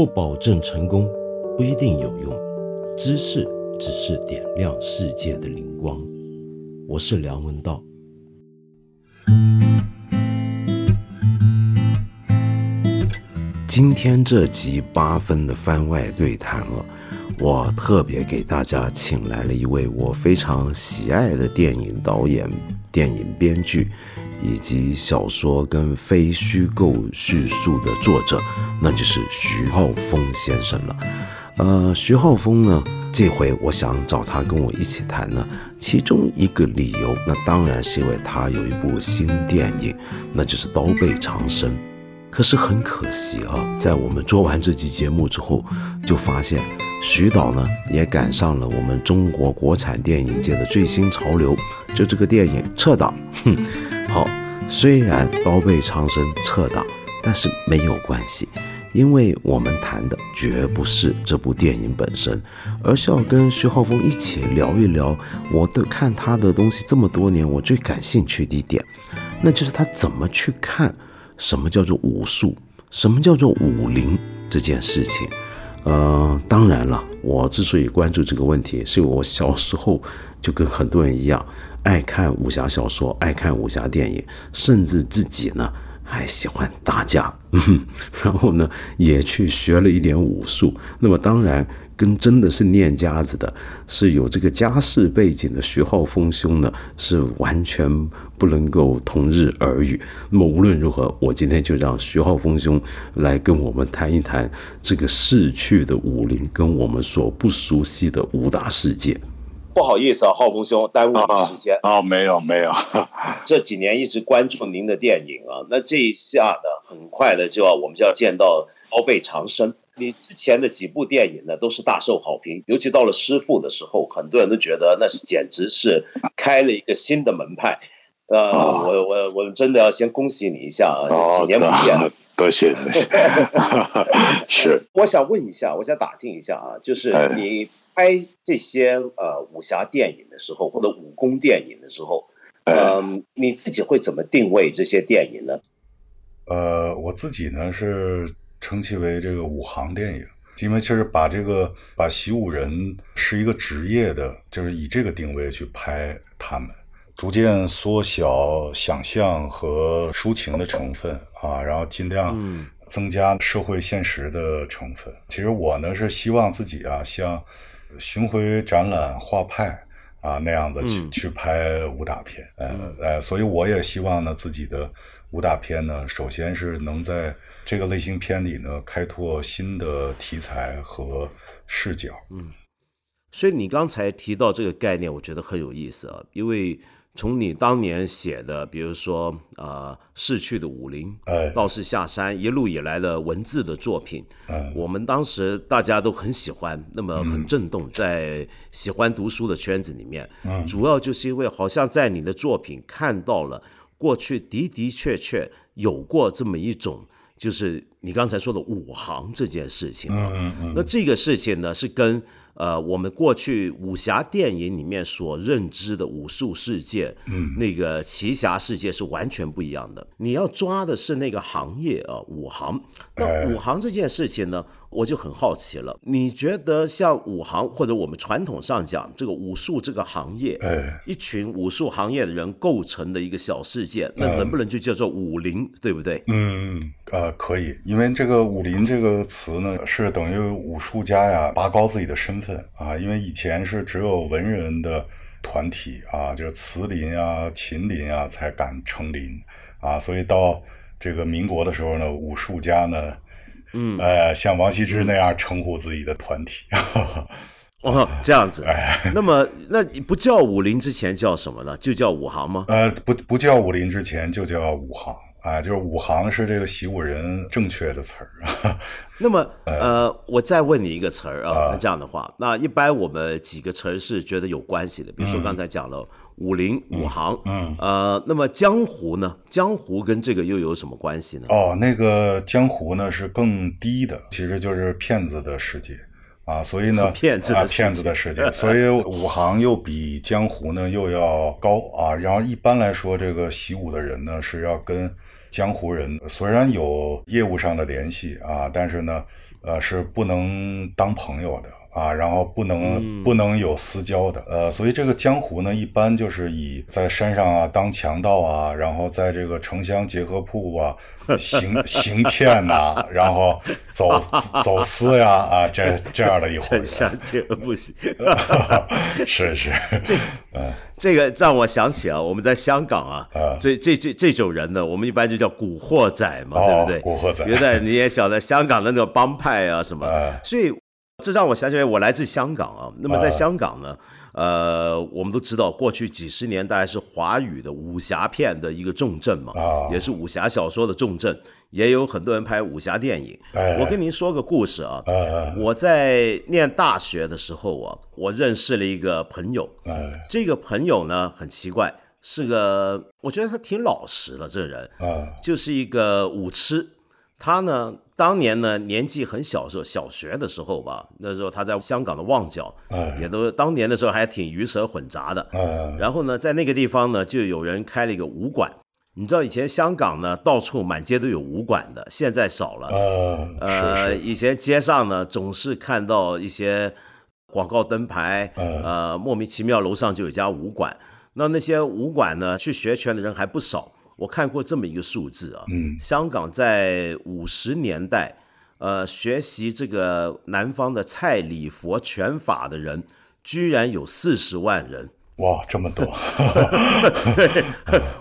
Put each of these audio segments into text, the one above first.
不保证成功，不一定有用。知识只是点亮世界的灵光。我是梁文道。今天这集八分的番外对谈了，我特别给大家请来了一位我非常喜爱的电影导演、电影编剧。以及小说跟非虚构叙述的作者，那就是徐浩峰先生了。呃，徐浩峰呢，这回我想找他跟我一起谈呢，其中一个理由，那当然是因为他有一部新电影，那就是《刀背长生》。可是很可惜啊，在我们做完这期节目之后，就发现徐导呢也赶上了我们中国国产电影界的最新潮流，就这个电影撤档，哼。好，虽然刀背长生撤档，但是没有关系，因为我们谈的绝不是这部电影本身，而是要跟徐浩峰一起聊一聊，我的看他的东西这么多年，我最感兴趣的一点，那就是他怎么去看什么叫做武术，什么叫做武林这件事情。呃，当然了，我之所以关注这个问题，是因为我小时候就跟很多人一样。爱看武侠小说，爱看武侠电影，甚至自己呢还喜欢打架，然后呢也去学了一点武术。那么当然，跟真的是练家子的，是有这个家世背景的徐浩峰兄呢，是完全不能够同日而语。那么无论如何，我今天就让徐浩峰兄来跟我们谈一谈这个逝去的武林，跟我们所不熟悉的武打世界。不好意思啊，浩峰兄，耽误你时间啊，没有没有，这几年一直关注您的电影啊，那这一下呢，很快的就要我们就要见到刀背长生。你之前的几部电影呢，都是大受好评，尤其到了师傅的时候，很多人都觉得那是简直是开了一个新的门派。呃，我我我真的要先恭喜你一下啊，几年不见，多谢多谢。是，我想问一下，我想打听一下啊，就是你。拍这些呃武侠电影的时候，或者武功电影的时候，嗯，你自己会怎么定位这些电影呢？呃，我自己呢是称其为这个武行电影，因为就是把这个把习武人是一个职业的，就是以这个定位去拍他们，逐渐缩小想象和抒情的成分啊，然后尽量增加社会现实的成分。其实我呢是希望自己啊像。巡回展览画派啊，那样的去去拍武打片，呃呃，所以我也希望呢，自己的武打片呢，首先是能在这个类型片里呢，开拓新的题材和视角。嗯，所以你刚才提到这个概念，我觉得很有意思啊，因为。从你当年写的，比如说呃逝去的武林，道士下山一路以来的文字的作品，我们当时大家都很喜欢，那么很震动，在喜欢读书的圈子里面，主要就是因为好像在你的作品看到了过去的的确确有过这么一种，就是你刚才说的武行这件事情啊。那这个事情呢，是跟。呃，我们过去武侠电影里面所认知的武术世界，嗯，那个奇侠世界是完全不一样的。你要抓的是那个行业啊，武行。那武行这件事情呢？我就很好奇了，你觉得像武行或者我们传统上讲这个武术这个行业，哎，一群武术行业的人构成的一个小世界，那能不能就叫做武林，对不对？嗯，呃，可以，因为这个武林这个词呢，是等于武术家呀拔高自己的身份啊，因为以前是只有文人的团体啊，就是慈林啊、秦林啊才敢称林啊，所以到这个民国的时候呢，武术家呢。嗯，呃，像王羲之那样称呼自己的团体，哦，这样子。哎，那么那不叫武林之前叫什么呢？就叫武行吗？呃，不不叫武林之前就叫武行啊，就是武行是这个习武人正确的词儿。那么，呃，我再问你一个词儿啊，那这样的话，那一般我们几个词儿是觉得有关系的，比如说刚才讲了。武林、武行，嗯，呃，那么江湖呢？江湖跟这个又有什么关系呢？哦，那个江湖呢是更低的，其实就是骗子的世界啊，所以呢，骗子的骗子的世界，所以武行又比江湖呢又要高啊。然后一般来说，这个习武的人呢是要跟江湖人虽然有业务上的联系啊，但是呢，呃，是不能当朋友的。啊，然后不能、不能有私交的，呃，所以这个江湖呢，一般就是以在山上啊当强盗啊，然后在这个城乡结合部啊行行骗呐、然后走走私呀啊这这样的一伙人，真相这个不行。是是，这个让我想起啊，我们在香港啊，这这这这种人呢，我们一般就叫古惑仔嘛，哦对不对？古惑仔原来你也晓得香港的那个帮派啊什么，所以这让我想起来，我来自香港啊。那么在香港呢，呃，我们都知道，过去几十年大概是华语的武侠片的一个重镇嘛，啊。也是武侠小说的重镇，也有很多人拍武侠电影。哎。我跟您说个故事啊，呃我在念大学的时候啊，我认识了一个朋友，哎。这个朋友呢很奇怪，是个我觉得他挺老实的，这人啊。就是一个武痴。他呢，当年呢年纪很小的时候，小学的时候吧，那时候他在香港的旺角，哎也都当年的时候还挺鱼蛇混杂的。呃然后呢，在那个地方呢，就有人开了一个武馆。你知道以前香港呢，到处满街都有武馆的，现在少了。呃以前街上呢，总是看到一些广告灯牌，嗯呃，莫名其妙楼上就有家武馆。那那些武馆呢，去学拳的人还不少。我看过这么一个数字啊，嗯。香港在五十年代，呃，学习这个南方的蔡李佛拳法的人，居然有四十万人。哇这么多，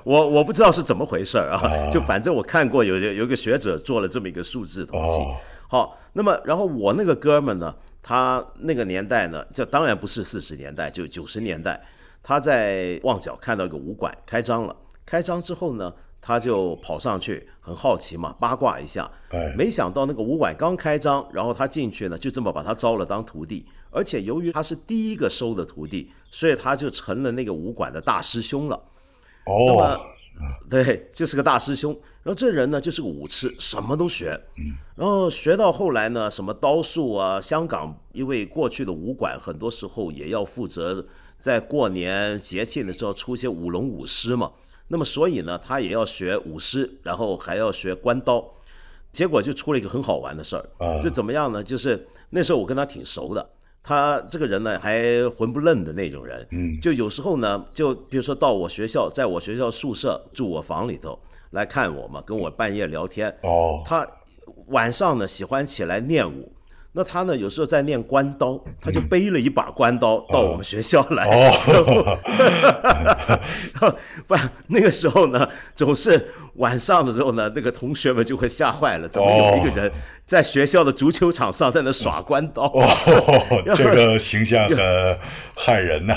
我我不知道是怎么回事儿啊，就反正我看过有有一个学者做了这么一个数字统计。哦。好，那么然后我那个哥们呢，他那个年代呢，这当然不是四十年代，就九十年代，他在旺角看到一个武馆开张了，开张之后呢，他就跑上去，很好奇嘛，八卦一下，哎没想到那个武馆刚开张，然后他进去呢，就这么把他招了当徒弟，而且由于他是第一个收的徒弟，所以他就成了那个武馆的大师兄了。哦，对，就是个大师兄。然后这人呢，就是个武痴，什么都学。然后学到后来呢，什么刀术啊，香港因为过去的武馆很多时候也要负责在过年节庆的时候出一些舞龙舞狮嘛。那么所以呢，他也要学舞狮，然后还要学关刀。结果就出了一个很好玩的事儿，就怎么样呢？就是那时候我跟他挺熟的，他这个人呢还混不愣的那种人，嗯，就有时候呢，就比如说到我学校，在我学校宿舍住我房里头来看我嘛，跟我半夜聊天，哦他晚上呢喜欢起来练武。那他呢，有时候在念关刀，他就背了一把关刀到我们学校来。哦不，那个时候呢，总是晚上的时候呢，那个同学们就会吓坏了，怎么有一个人在学校的足球场上在那耍关刀，哦，这个形象很害人呐、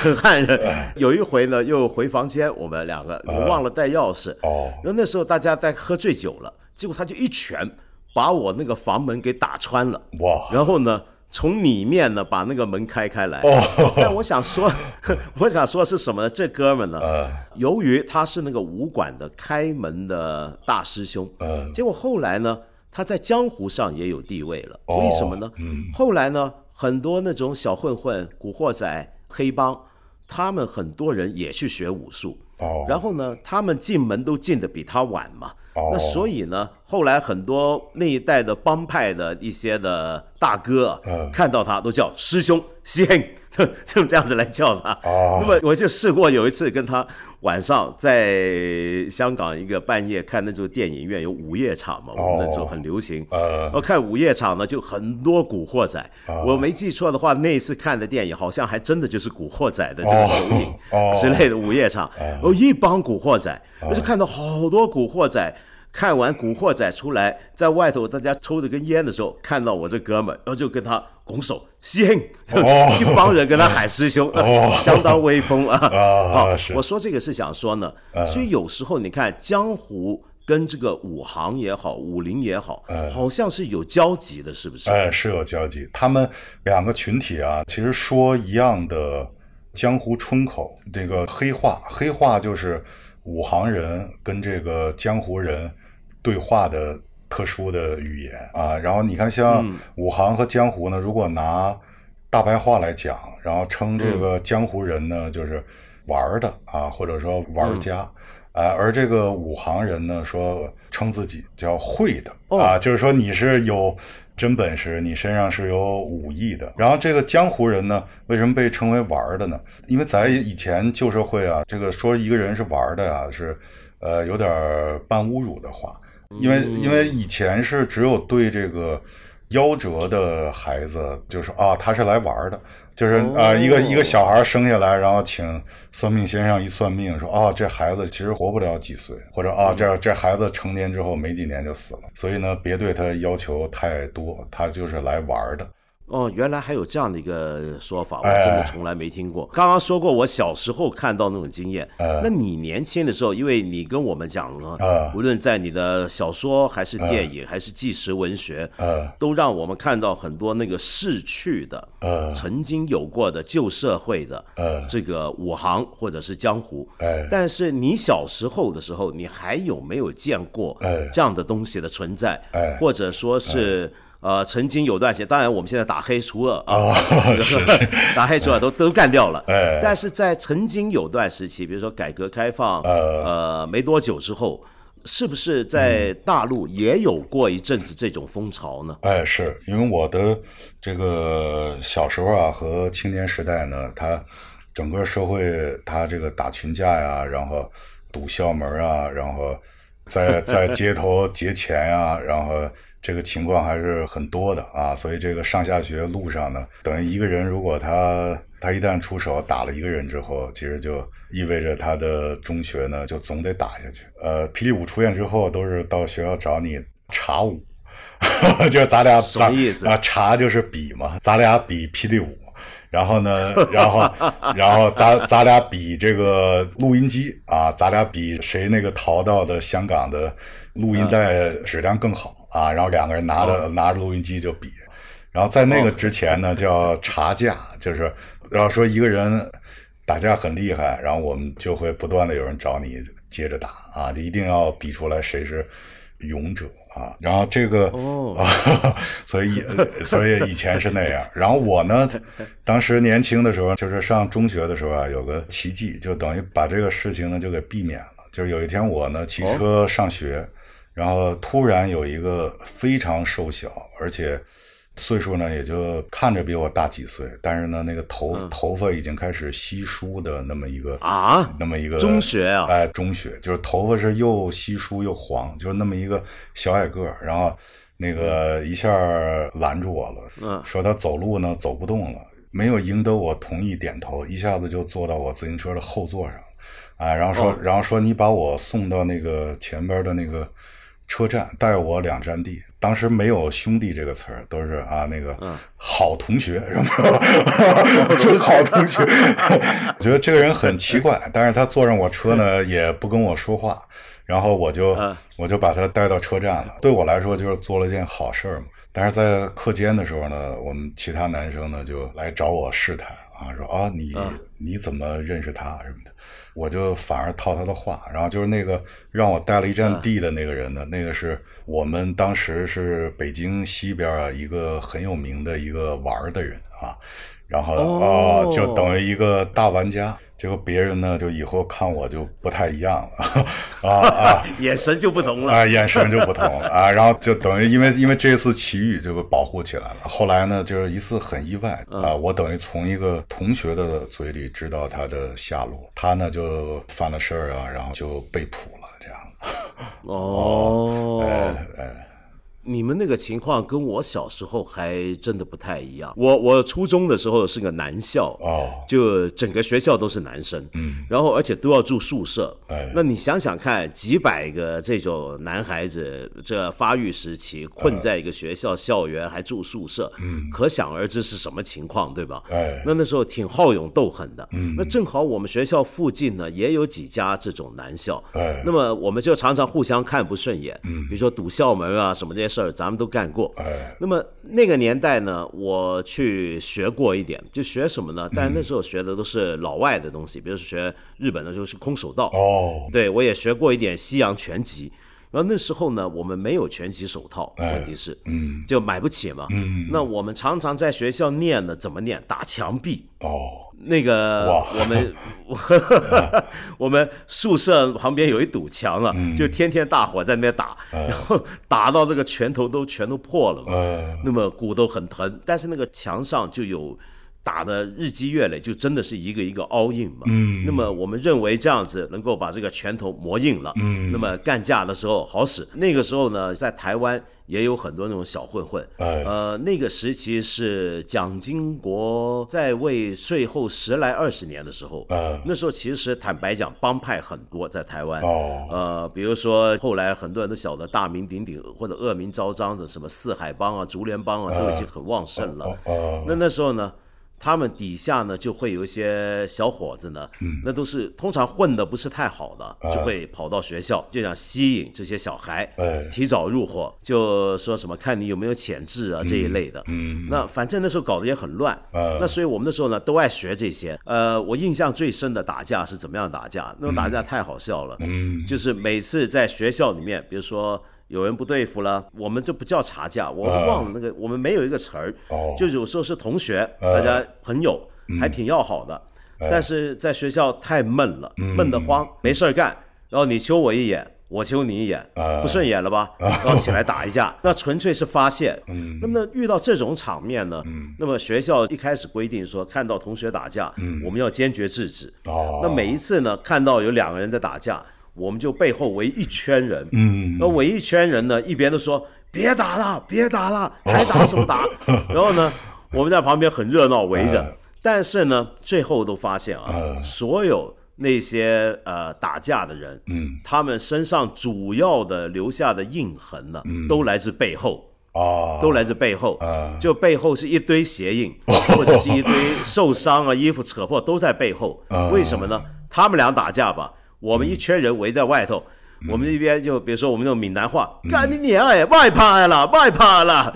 很害人。有一回呢，又回房间，我们两个我忘了带钥匙，哦然后那时候大家在喝醉酒了，结果他就一拳把我那个房门给打穿了。哇然后呢，从里面呢把那个门开开来。哦但我想说，我想说是什么呢？这哥们呢，呃由于他是那个武馆的开门的大师兄，呃结果后来呢，他在江湖上也有地位了。哦为什么呢？后来呢，很多那种小混混、古惑仔、黑帮，他们很多人也去学武术。哦。然后呢，他们进门都进的比他晚嘛。哦。那所以呢，后来很多那一代的帮派的一些的大哥，嗯。看到他都叫师兄、师兄，就 这样子来叫他。哦那么我就试过有一次跟他晚上在香港一个半夜看那种电影院有午夜场嘛，我们那时候很流行。呃然后看午夜场呢，就很多古惑仔。我没记错的话，那一次看的电影好像还真的就是古惑仔的这个首映哦之类的午夜场。然后一帮古惑仔，我就看到好多古惑仔。看完《古惑仔》出来，在外头大家抽着根烟的时候，看到我这哥们，然后就跟他拱手，师 兄，一帮人跟他喊师兄，相当威风啊！啊，是我说这个是想说呢，所以有时候你看江湖跟这个武行也好，武林也好，好像是有交集的，是不是？哎，是有交集。他们两个群体啊，其实说一样的江湖春口，这个黑话，黑话就是武行人跟这个江湖人对话的特殊的语言啊。然后你看，像武行和江湖呢，如果拿大白话来讲，然后称这个江湖人呢，就是玩的啊，或者说玩家啊，而这个武行人呢，说称自己叫会的啊，就是说你是有。真本事，你身上是有武艺的。然后这个江湖人呢，为什么被称为玩的呢？因为在以前旧社会啊，这个说一个人是玩的啊，是呃有点半侮辱的话。因为因为以前是只有对这个夭折的孩子，就是啊他是来玩的。就是啊，一个一个小孩生下来，然后请算命先生一算命，说啊，这孩子其实活不了几岁，或者啊，这这孩子成年之后没几年就死了，所以呢，别对他要求太多，他就是来玩的。哦，原来还有这样的一个说法，我真的从来没听过。刚刚说过我小时候看到那种经验，那你年轻的时候，因为你跟我们讲了，无论在你的小说还是电影还是纪实文学，都让我们看到很多那个逝去的、曾经有过的旧社会的这个武行或者是江湖。但是你小时候的时候，你还有没有见过这样的东西的存在，或者说是？呃，曾经有段时间，当然我们现在打黑除恶啊，打黑除恶都都干掉了。哎，但是在曾经有段时期，比如说改革开放，呃，没多久之后，是不是在大陆也有过一阵子这种风潮呢？哎，是因为我的这个小时候啊和青年时代呢，他整个社会他这个打群架呀，然后堵校门啊，然后在在街头劫钱呀，然后。这个情况还是很多的啊，所以这个上下学路上呢，等于一个人如果他他一旦出手打了一个人之后，其实就意味着他的中学呢就总得打下去。呃，霹雳舞出现之后，都是到学校找你查舞，就是咱俩什么意思啊？查就是比嘛，咱俩比霹雳舞，然后呢，然后然后咱咱俩比这个录音机啊，咱俩比谁那个逃到的香港的录音带质量更好。啊，然后两个人拿着拿着录音机就比，然后在那个之前呢叫查架，就是然后说一个人打架很厉害，然后我们就会不断的有人找你接着打啊，就一定要比出来谁是勇者啊。然后这个哦，所以所以以前是那样。然后我呢，当时年轻的时候，就是上中学的时候啊，有个奇迹，就等于把这个事情呢就给避免了。就是有一天我呢骑车上学。然后突然有一个非常瘦小，而且岁数呢也就看着比我大几岁，但是呢那个头头发已经开始稀疏的那么一个啊，那么一个中学啊，哎，中学就是头发是又稀疏又黄，就是那么一个小矮个儿，然后那个一下拦住我了，嗯，说他走路呢走不动了，没有赢得我同意点头，一下子就坐到我自行车的后座上，啊，然后说然后说你把我送到那个前边的那个。车站带我两站地，当时没有兄弟这个词儿，都是啊那个好同学什么 好同学。我觉得这个人很奇怪，但是他坐上我车呢，也不跟我说话，然后我就我就把他带到车站了。对我来说就是做了件好事嘛。但是在课间的时候呢，我们其他男生呢就来找我试探啊，说啊你你怎么认识他什么的。我就反而套他的话，然后就是那个让我带了一站地的那个人呢，那个是我们当时是北京西边啊一个很有名的一个玩的人啊，然后啊就等于一个大玩家。结果别人呢，就以后看我就不太一样了，啊啊，眼神就不同了啊，眼神就不同了啊，然后就等于因为因为这次奇遇就被保护起来了。后来呢，就是一次很意外啊，我等于从一个同学的嘴里知道他的下落，他呢就犯了事儿啊，然后就被捕了，这样。哦，哎 哎。你们那个情况跟我小时候还真的不太一样。我我初中的时候是个男校，哦，就整个学校都是男生，嗯，然后而且都要住宿舍。哎，那你想想看，几百个这种男孩子，这发育时期困在一个学校校园还住宿舍，嗯，可想而知是什么情况，对吧？哎，那那时候挺好勇斗狠的。嗯，那正好我们学校附近呢也有几家这种男校，哎，那么我们就常常互相看不顺眼，嗯，比如说堵校门啊什么这些。事儿咱们都干过，哎，那么那个年代呢，我去学过一点，就学什么呢？但那时候学的都是老外的东西，比如说学日本的，就是空手道，哦，对我也学过一点西洋拳击。然后那时候呢，我们没有拳击手套，哎问题是，嗯就买不起嘛。嗯那我们常常在学校念呢，怎么念？打墙壁。哦那个我们 我们宿舍旁边有一堵墙了，嗯就天天大伙在那边打，然后打到这个拳头都全都破了嘛，呃那么骨头很疼，但是那个墙上就有。打的日积月累，就真的是一个一个凹印嘛。嗯那么我们认为这样子能够把这个拳头磨硬了。嗯那么干架的时候好使。那个时候呢，在台湾也有很多那种小混混。哎呃，那个时期是蒋经国在位最后十来二十年的时候。呃那时候其实坦白讲，帮派很多在台湾。哦呃，比如说后来很多人都晓得大名鼎鼎或者恶名昭彰的什么四海帮啊、竹联帮啊，都已经很旺盛了。那那时候呢，他们底下呢就会有一些小伙子呢，嗯那都是通常混的不是太好的，啊就会跑到学校，就想吸引这些小孩，哎提早入伙，就说什么看你有没有潜质啊这一类的。嗯那反正那时候搞得也很乱，啊那所以我们那时候呢都爱学这些。呃，我印象最深的打架是怎么样打架？那种打架太好笑了，嗯就是每次在学校里面，比如说。有人不对付了，我们就不叫查架，我们忘了那个，我们没有一个词儿，就有时候是同学，大家朋友还挺要好的，但是在学校太闷了，闷得慌，没事儿干，然后你揪我一眼，我揪你一眼，不顺眼了吧？然后起来打一架，那纯粹是发泄。那么遇到这种场面呢，那么学校一开始规定说，看到同学打架，我们要坚决制止。哦。那每一次呢，看到有两个人在打架，我们就背后围一圈人，嗯。那围一圈人呢，一边都说别打了，别打了，还打什么打？然后呢，我们在旁边很热闹围着，但是呢，最后都发现啊，所有那些呃打架的人，嗯。他们身上主要的留下的印痕呢，都来自背后。啊。都来自背后。啊，就背后是一堆鞋印，或者是一堆受伤啊、衣服扯破都在背后。为什么呢？他们俩打架吧，我们一圈人围在外头。我们这边就比如说我们那种闽南话，干你娘哎，外派了，外派了，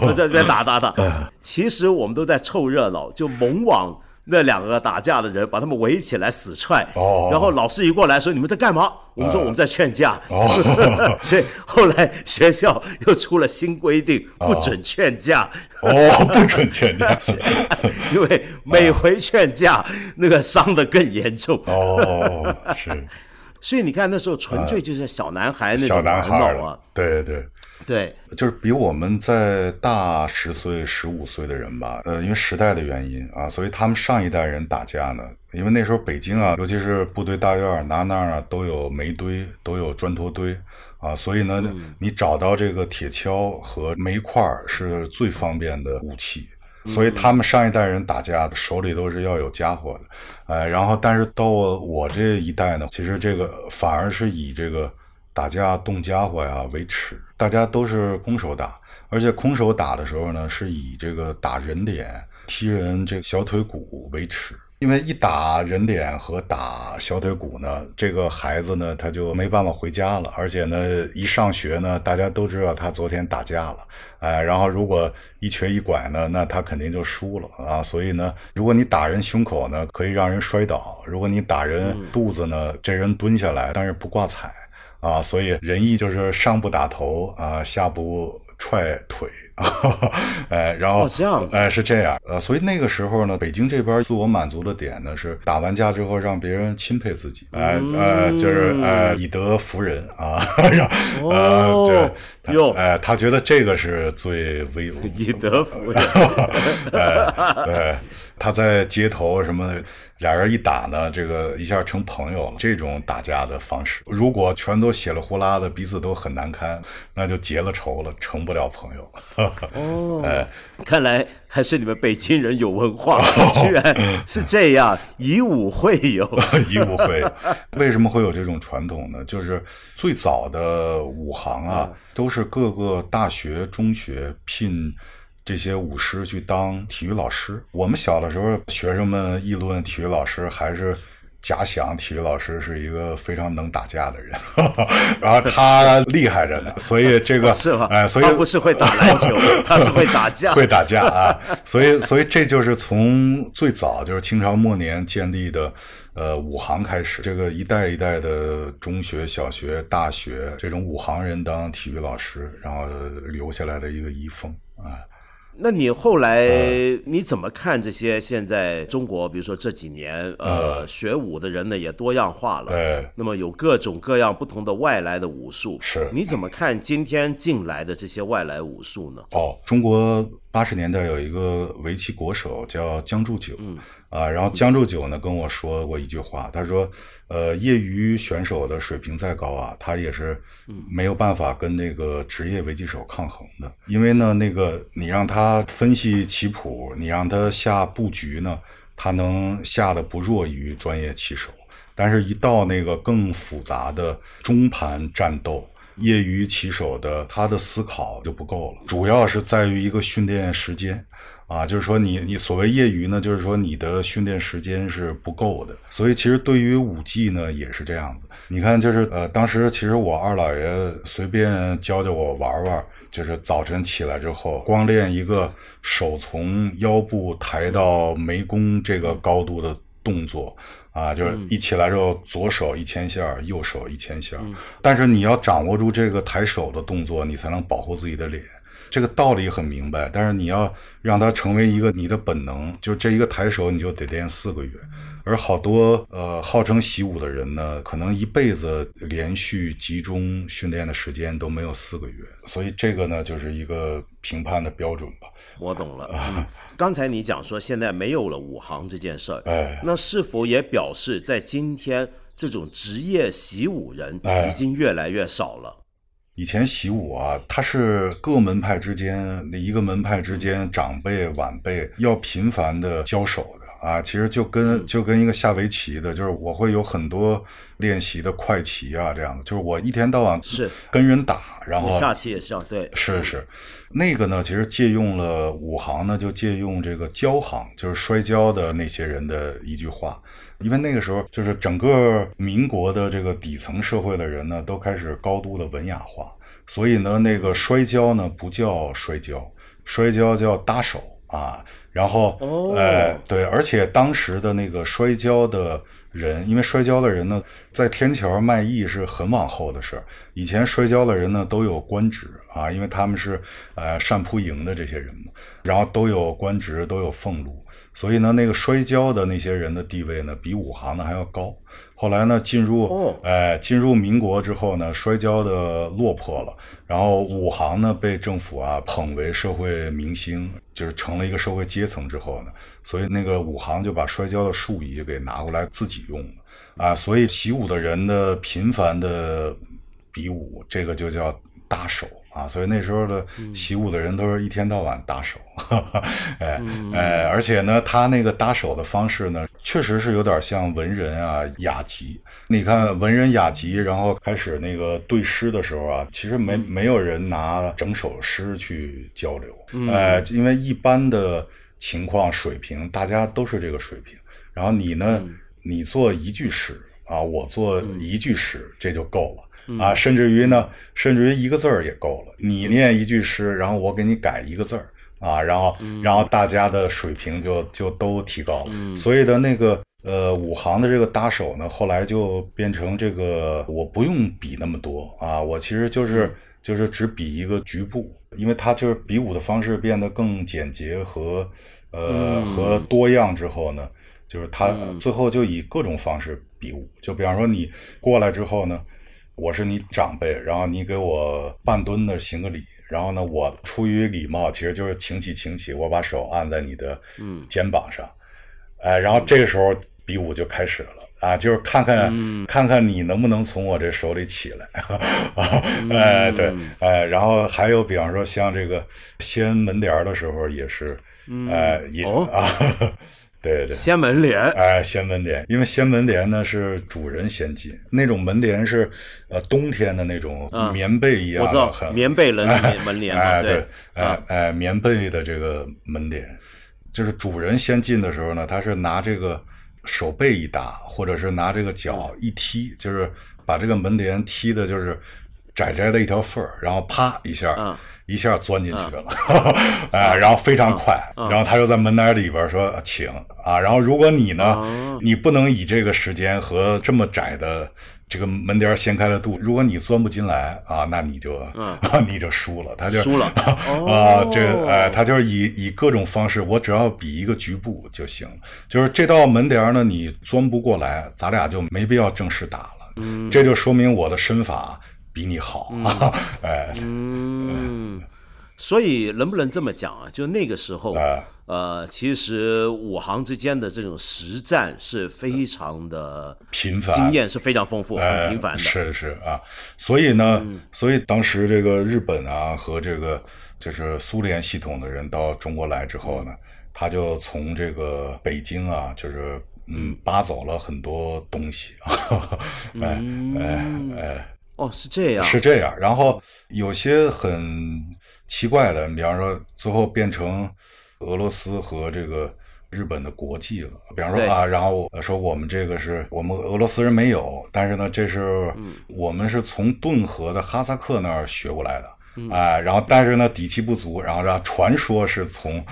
我 在这边打打打。其实我们都在凑热闹，就猛往那两个打架的人把他们围起来死踹。哦然后老师一过来说你们在干嘛？我们说我们在劝架。哦 所以后来学校又出了新规定，不准劝架。哦，不准劝架。因为每回劝架，那个伤的更严重。哦，是 所以你看那时候纯粹就是小男孩那小种男孩闹啊，。对对，对，就是比我们在大十岁、十五岁的人吧。呃，因为时代的原因啊，所以他们上一代人打架呢，因为那时候北京啊，尤其是部队大院儿哪哪儿啊都有煤堆，都有砖头堆啊，所以呢，你找到这个铁锹和煤块儿是最方便的武器。所以他们上一代人打架的手里都是要有家伙的，哎，然后但是到我我这一代呢，其实这个反而是以这个打架动家伙呀为耻，大家都是空手打，而且空手打的时候呢，是以这个打人脸、踢人这个小腿骨为耻。因为一打人脸和打小腿骨呢，这个孩子呢他就没办法回家了，而且呢一上学呢，大家都知道他昨天打架了，哎，然后如果一瘸一拐呢，那他肯定就输了啊。所以呢，如果你打人胸口呢，可以让人摔倒；如果你打人肚子呢，这人蹲下来，但是不挂彩啊。所以仁义就是上不打头啊，下不踹腿，哎，然后哦这样子哎是这样，呃，所以那个时候呢，北京这边自我满足的点呢是打完架之后让别人钦佩自己，哎、呃，就是呃以德服人啊，让呃哦对哎，他觉得这个是最威武 以德服人。哎，对，他在街头什么，俩人一打呢，这个一下成朋友了。这种打架的方式，如果全都血了呼啦的，彼此都很难堪，那就结了仇了，成不了朋友了。哦哎，看来还是你们北京人有文化，居然是这样，以武会友。以武会友。为什么会有这种传统呢？就是最早的武行啊，都是各个大学、中学聘这些武师去当体育老师。我们小的时候，学生们议论体育老师还是。假想体育老师是一个非常能打架的人，然后他厉害着呢，所以这个是吧？哎，所以他不是会打篮球，他是会打架，会打架啊，所以所以这就是从最早就是清朝末年建立的。呃，武行开始，这个一代一代的中学、小学、大学，这种武行人当体育老师，然后留下来的一个遗风啊。那你后来你怎么看这些现在中国，比如说这几年，呃，学武的人呢也多样化了，对，那么有各种各样不同的外来的武术，是，你怎么看今天进来的这些外来武术呢？哦，中国八十年代有一个围棋国手叫江铸久，嗯。啊，然后江浙九呢跟我说过一句话，他说，呃，业余选手的水平再高啊，他也是没有办法跟那个职业围棋手抗衡的，因为呢，那个你让他分析棋谱，你让他下布局呢，他能下的不弱于专业棋手，但是一到那个更复杂的中盘战斗，业余棋手的他的思考就不够了，主要是在于一个训练时间。啊，就是说你你所谓业余呢，就是说你的训练时间是不够的，所以其实对于武技呢也是这样子。你看，就是呃，当时其实我二老爷随便教教我玩玩，就是早晨起来之后，光练一个手从腰部抬到眉弓这个高度的动作啊，就是一起来之后，左手一牵线，右手一牵线，但是你要掌握住这个抬手的动作，你才能保护自己的脸。这个道理很明白，但是你要让它成为一个你的本能，就这一个抬手，你就得练四个月。而好多呃号称习武的人呢，可能一辈子连续集中训练的时间都没有四个月，所以这个呢就是一个评判的标准吧。我懂了。刚才你讲说现在没有了武行这件事儿，哎，那是否也表示在今天这种职业习武人已经越来越少了？以前习武啊，它是各门派之间，一个门派之间长辈晚辈要频繁的交手的啊。其实就跟就跟一个下围棋的，就是我会有很多练习的快棋啊，这样的，就是我一天到晚是跟人打，然后下棋也是对，是是，那个呢，其实借用了武行呢，就借用这个交行，就是摔跤的那些人的一句话。因为那个时候，就是整个民国的这个底层社会的人呢，都开始高度的文雅化，所以呢，那个摔跤呢不叫摔跤，摔跤叫搭手啊。然后，哎，对，而且当时的那个摔跤的人，因为摔跤的人呢，在天桥卖艺是很往后的事儿。以前摔跤的人呢都有官职啊，因为他们是呃善扑营的这些人嘛，然后都有官职，都有俸禄。所以呢，那个摔跤的那些人的地位呢，比武行呢还要高。后来呢，进入哎进入民国之后呢，摔跤的落魄了，然后武行呢被政府啊捧为社会明星，就是成了一个社会阶层之后呢，所以那个武行就把摔跤的术语给拿过来自己用了啊。所以习武的人的频繁的比武，这个就叫搭手。啊，所以那时候的习武的人都是一天到晚搭手，哎哎，而且呢，他那个搭手的方式呢，确实是有点像文人啊雅集。你看文人雅集，然后开始那个对诗的时候啊，其实没没有人拿整首诗去交流，哎，因为一般的情况水平，大家都是这个水平。然后你呢，你做一句诗啊，我做一句诗，这就够了。啊，甚至于呢，甚至于一个字儿也够了。你念一句诗，然后我给你改一个字儿啊，然后，然后大家的水平就就都提高了。所以的那个呃，武行的这个搭手呢，后来就变成这个，我不用比那么多啊，我其实就是就是只比一个局部，因为他就是比武的方式变得更简洁和呃和多样之后呢，就是他最后就以各种方式比武，就比方说你过来之后呢。我是你长辈，然后你给我半蹲的行个礼，然后呢，我出于礼貌，其实就是请起请起，我把手按在你的肩膀上，哎，然后这个时候比武就开始了啊，就是看看看看你能不能从我这手里起来，哎，对，哎，然后还有比方说像这个掀门帘的时候也是，哎，也啊。对对，掀门帘，哎，掀门帘，因为掀门帘呢是主人先进，那种门帘是呃冬天的那种棉被一样的，我知道，棉被门门帘，哎对，哎哎棉被的这个门帘，就是主人先进的时候呢，他是拿这个手背一搭，或者是拿这个脚一踢，就是把这个门帘踢的，就是窄窄的一条缝儿，然后啪一下，嗯一下钻进去了，哎，然后非常快，然后他又在门帘里边说请啊，然后如果你呢，哦你不能以这个时间和这么窄的这个门帘掀开了度，如果你钻不进来啊，那你就、你就输了，他就输了。啊，这个哎，他就是以以各种方式，我只要比一个局部就行，就是这道门帘呢，你钻不过来，咱俩就没必要正式打了，嗯，这就说明我的身法比你好。啊，哎，嗯，所以能不能这么讲啊？就那个时候，哎呃，其实武行之间的这种实战是非常的频繁。经验是非常丰富、哎很频繁的。是是啊，所以呢，所以当时这个日本啊和这个就是苏联系统的人到中国来之后呢，他就从这个北京啊，就是嗯扒走了很多东西。啊，哎哎哎。哦，是这样，是这样，然后有些很奇怪的，比方说最后变成俄罗斯和这个日本的国际了。比方说啊，然后说我们这个是我们俄罗斯人没有，但是呢，这是嗯我们是从顿河的哈萨克那儿学过来的。嗯。哎，然后但是呢，底气不足，然后让传说是从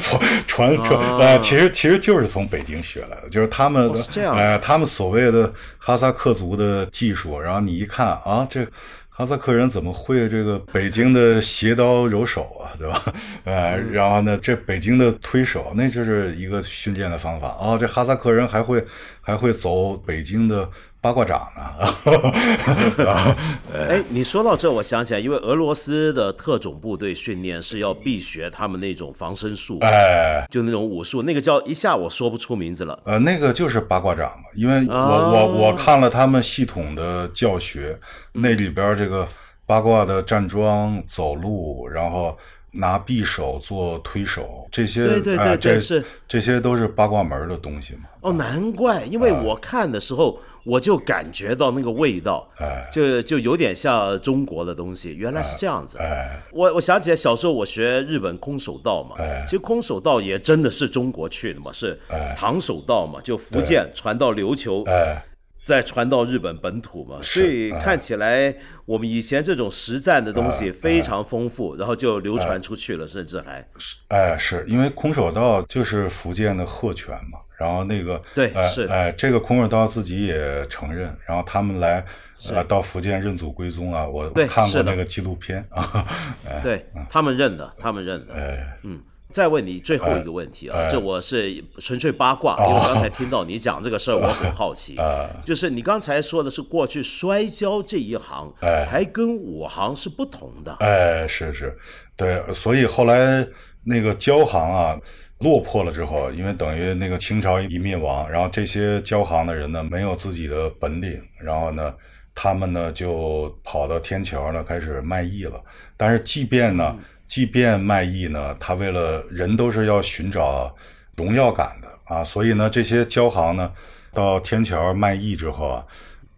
从传传啊呃，其实其实就是从北京学来的，就是他们的哦是这样哎、他们所谓的哈萨克族的技术，然后你一看啊，这哈萨克人怎么会这个北京的斜刀揉手啊，对吧？哎，然后呢，这北京的推手，那就是一个训练的方法。啊、这哈萨克人还会还会走北京的八卦掌呢，啊哎，你说到这，我想起来，因为俄罗斯的特种部队训练是要必学他们那种防身术，哎。就那种武术，那个叫一下我说不出名字了。呃，那个就是八卦掌嘛，因为我、哦我我看了他们系统的教学，那里边这个八卦的站桩、走路，然后拿匕首做推手，这些对对对哎这对是这些都是八卦门的东西嘛。哦，难怪，因为我看的时候我就感觉到那个味道，哎就就有点像中国的东西，原来是这样子。哎，我我想起来小时候我学日本空手道嘛，哎其实空手道也真的是中国去的嘛，是唐手道嘛，就福建传到琉球，哎，再传到日本本土嘛，所以看起来我们以前这种实战的东西非常丰富，然后就流传出去了，甚至还。哎，是因为空手道就是福建的鹤拳嘛，然后那个哎对是。哎，这个空手道自己也承认，然后他们来啊到福建认祖归宗啊，我看过那个纪录片啊，哎对他们认的，他们认的。哎。再问你最后一个问题啊，哎这我是纯粹八卦，因为我刚才听到你讲这个事儿，我很好奇。啊就是你刚才说的是过去摔跤这一行，哎还跟武行是不同的。哎，是是，对，所以后来那个交行啊落魄了之后，因为等于那个清朝一灭亡，然后这些交行的人呢没有自己的本领，然后呢，他们呢就跑到天桥呢开始卖艺了。但是即便呢，即便卖艺呢，他为了人都是要寻找荣耀感的啊，所以呢，这些交行呢到天桥卖艺之后啊。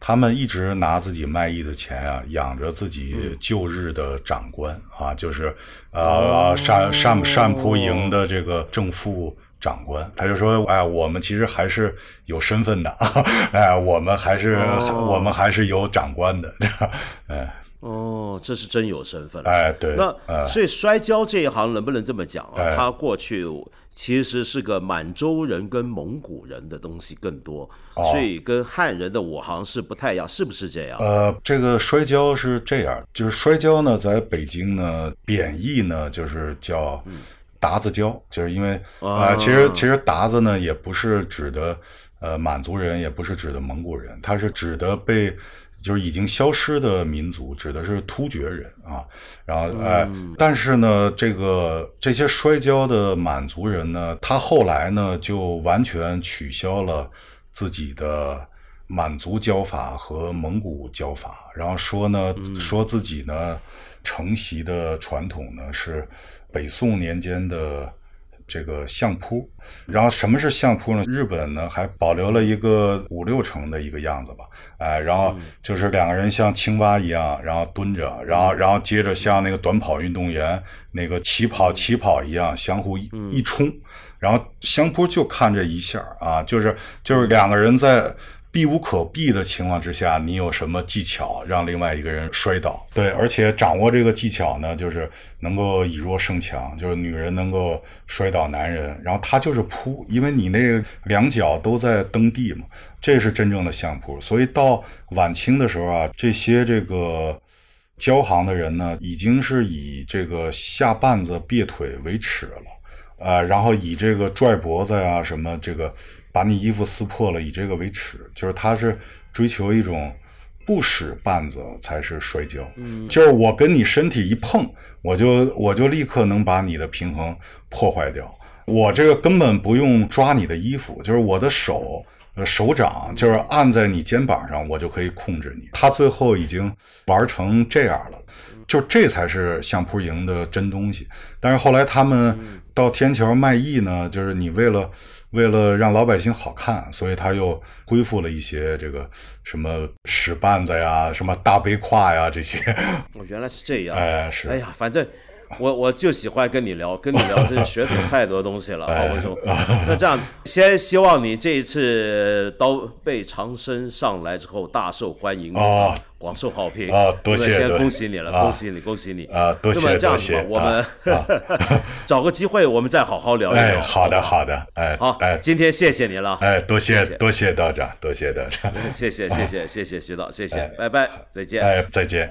他们一直拿自己卖艺的钱啊，养着自己旧日的长官、啊，就是呃单单单扑营的这个正副长官。他就说：“哎，我们其实还是有身份的，哎，我们还是、我们还是有长官的。哎哦，这是真有身份了。哎，对，那哎所以摔跤这一行能不能这么讲啊？哎他过去其实是个满洲人跟蒙古人的东西更多，哦所以跟汉人的武行是不太一样，是不是这样？呃，这个摔跤是这样，就是摔跤呢，在北京呢，贬义呢就是叫达子跤，就是因为啊呃，其实其实达子呢也不是指的呃满族人，也不是指的蒙古人，它是指的被。就是已经消失的民族，指的是突厥人啊。然后，哎、但是呢，这个这些摔跤的满族人呢，他后来呢就完全取消了自己的满族教法和蒙古教法，然后说呢，说自己呢承袭的传统呢是北宋年间的这个相扑。然后什么是相扑呢？日本呢还保留了一个五六成的一个样子吧，哎，然后就是两个人像青蛙一样，然后蹲着，然后然后接着像那个短跑运动员那个起跑起跑一样相互一一冲。然后相扑就看这一下啊，就是就是两个人在。避无可避的情况之下，你有什么技巧让另外一个人摔倒？对，而且掌握这个技巧呢，就是能够以弱胜强，就是女人能够摔倒男人，然后他就是扑，因为你那两脚都在蹬地嘛，这是真正的相扑。所以到晚清的时候啊，这些这个交行的人呢，已经是以这个下绊子、别腿为耻了，呃，然后以这个拽脖子呀什么这个。把你衣服撕破了，以这个为耻，就是他是追求一种不使绊子才是摔跤，嗯，就是我跟你身体一碰，我就我就立刻能把你的平衡破坏掉，我这个根本不用抓你的衣服，就是我的手呃手掌就是按在你肩膀上，我就可以控制你。他最后已经玩成这样了，就这才是相扑赢的真东西。但是后来他们到天桥卖艺呢，就是你为了。为了让老百姓好看，所以他又恢复了一些这个什么使绊子呀、什么大背胯呀这些。哦，原来是这样。哎，是。哎呀，反正我我就喜欢跟你聊，跟你聊这学懂太多东西了。好，我说，那这样，先希望你这一次刀背长生上来之后大受欢迎啊。广受好评啊！多谢，先恭喜你了，恭喜你，恭喜你啊！多谢，多谢。我们 找个机会，我们再好好聊一聊。好的，好的，哎，好，哎，今天谢谢你了，哎，多谢，多谢道长，多谢道长，谢谢，谢谢，谢谢徐导，谢谢，拜拜，再见，哎，再见。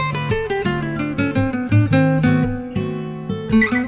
Mm-hmm.